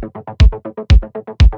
ポテトポテトポテトポテト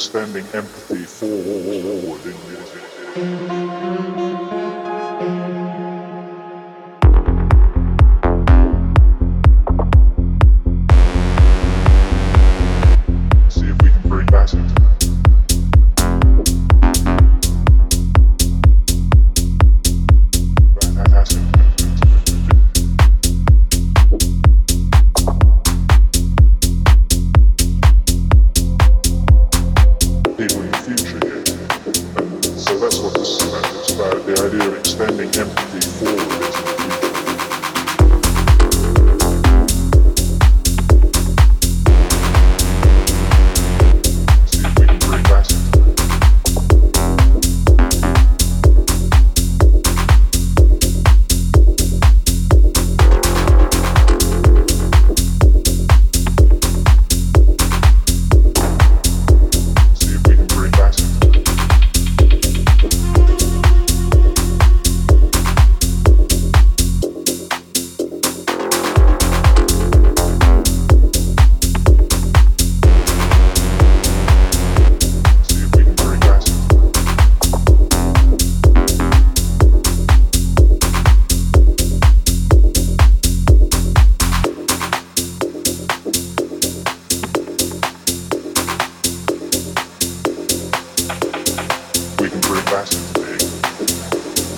extending empathy forward in music.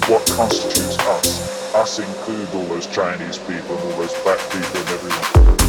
What constitutes us? Us include all those Chinese people and all those black people and everyone.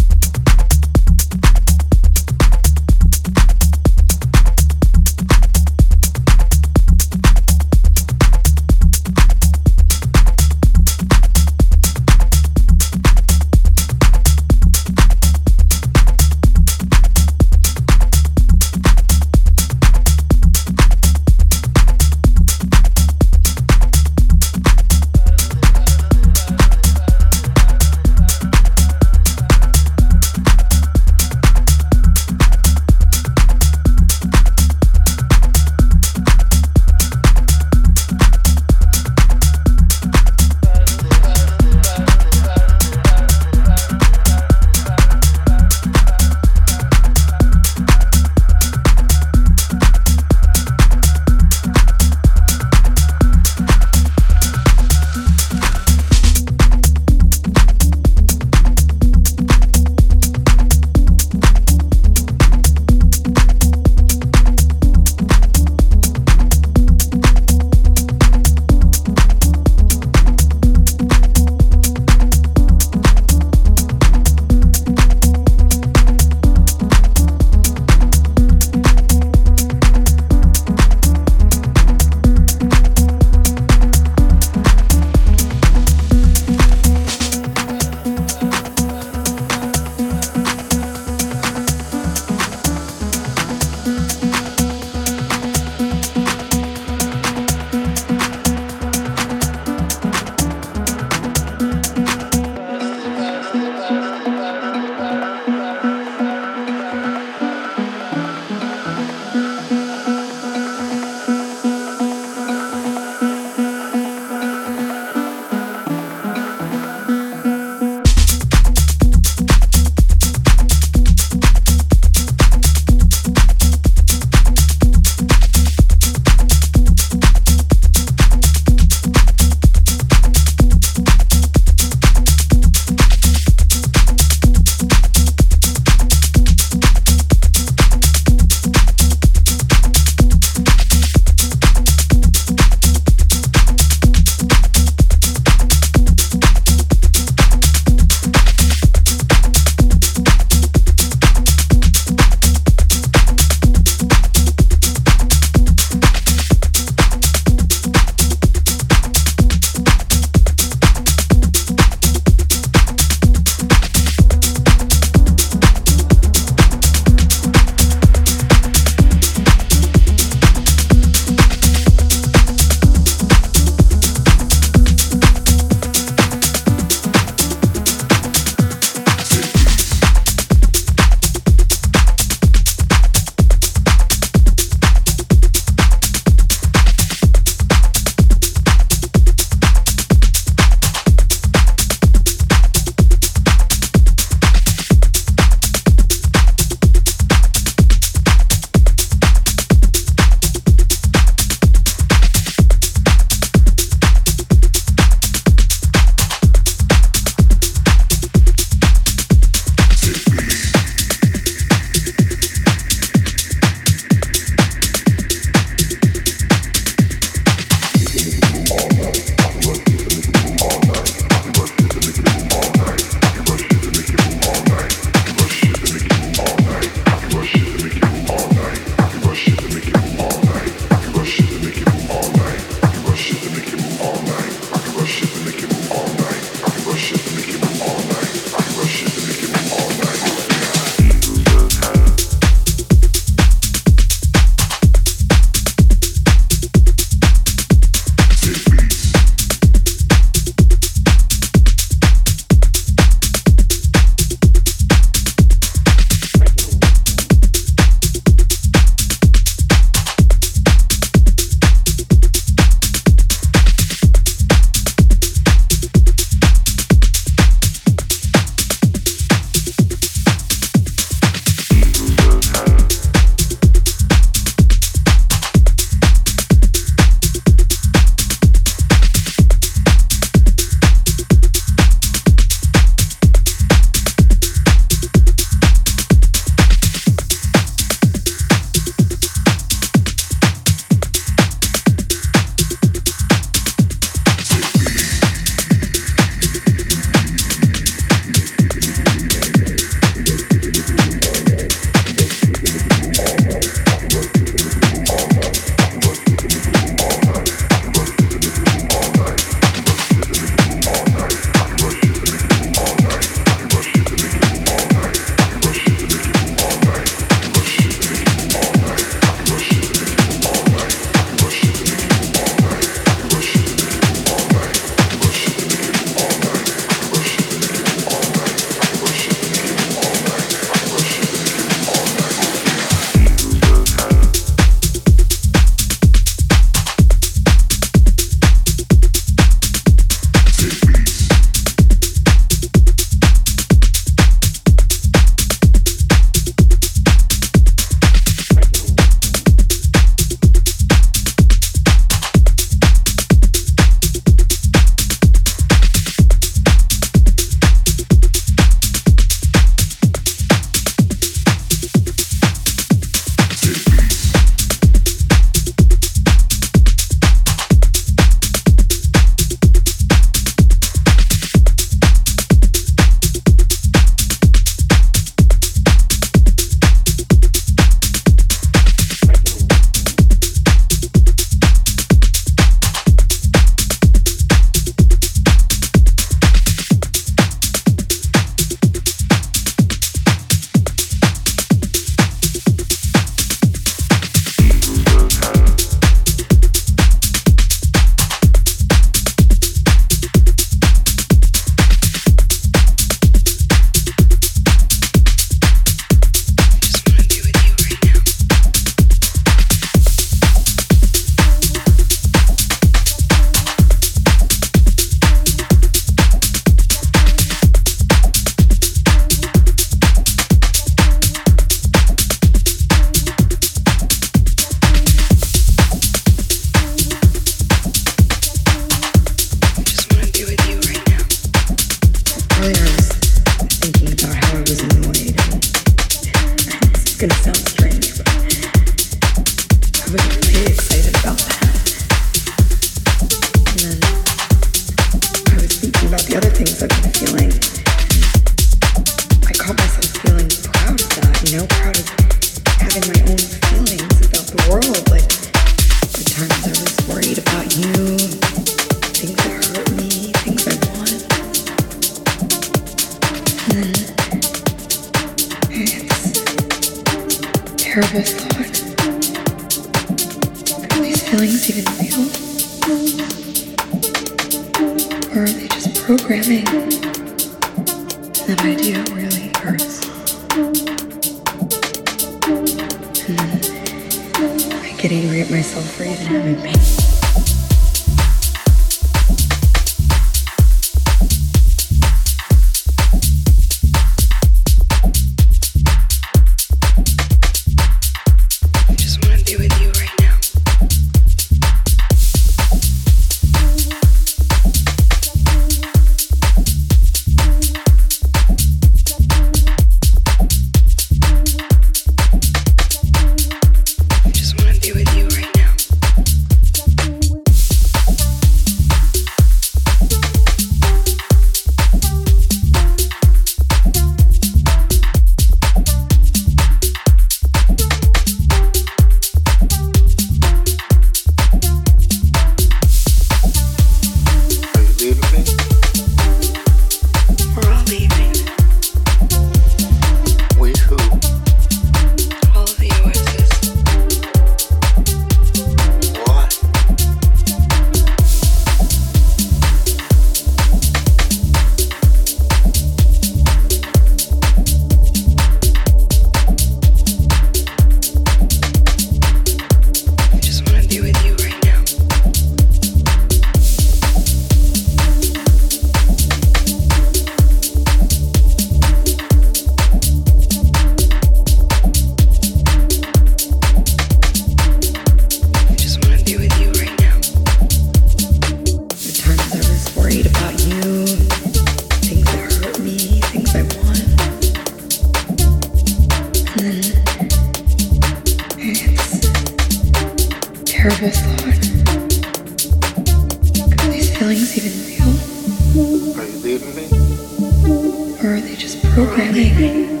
Or are they just programming me?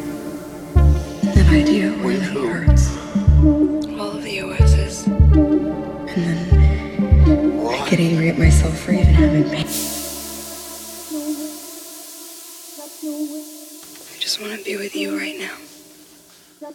No idea who. All of the OSs, and then I get angry at myself for even having me. I just want to you are this. And that